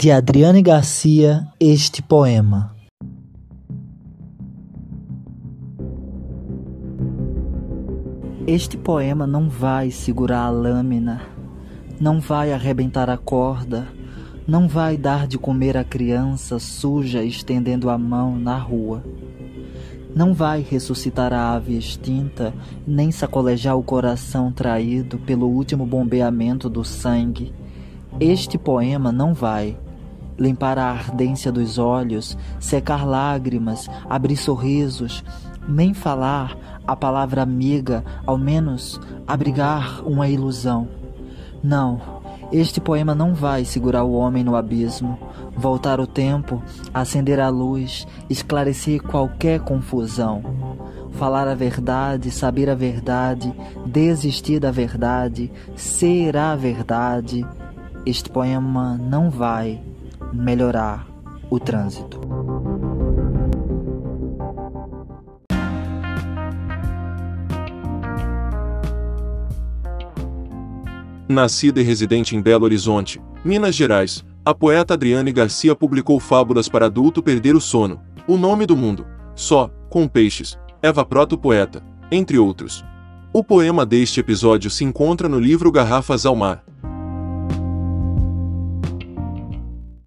De Adriane Garcia, este poema. Este poema não vai segurar a lâmina, não vai arrebentar a corda, não vai dar de comer a criança suja estendendo a mão na rua. Não vai ressuscitar a ave extinta, nem sacolejar o coração traído pelo último bombeamento do sangue. Este poema não vai limpar a ardência dos olhos, secar lágrimas, abrir sorrisos, nem falar a palavra amiga, ao menos abrigar uma ilusão. Não, este poema não vai segurar o homem no abismo, voltar o tempo, acender a luz, esclarecer qualquer confusão. Falar a verdade, saber a verdade, desistir da verdade, ser a verdade. Este poema não vai melhorar o trânsito. Nascida e residente em Belo Horizonte, Minas Gerais, a poeta Adriane Garcia publicou fábulas para adulto perder o sono, O Nome do Mundo, Só, com Peixes, Eva Proto Poeta, entre outros. O poema deste episódio se encontra no livro Garrafas ao Mar,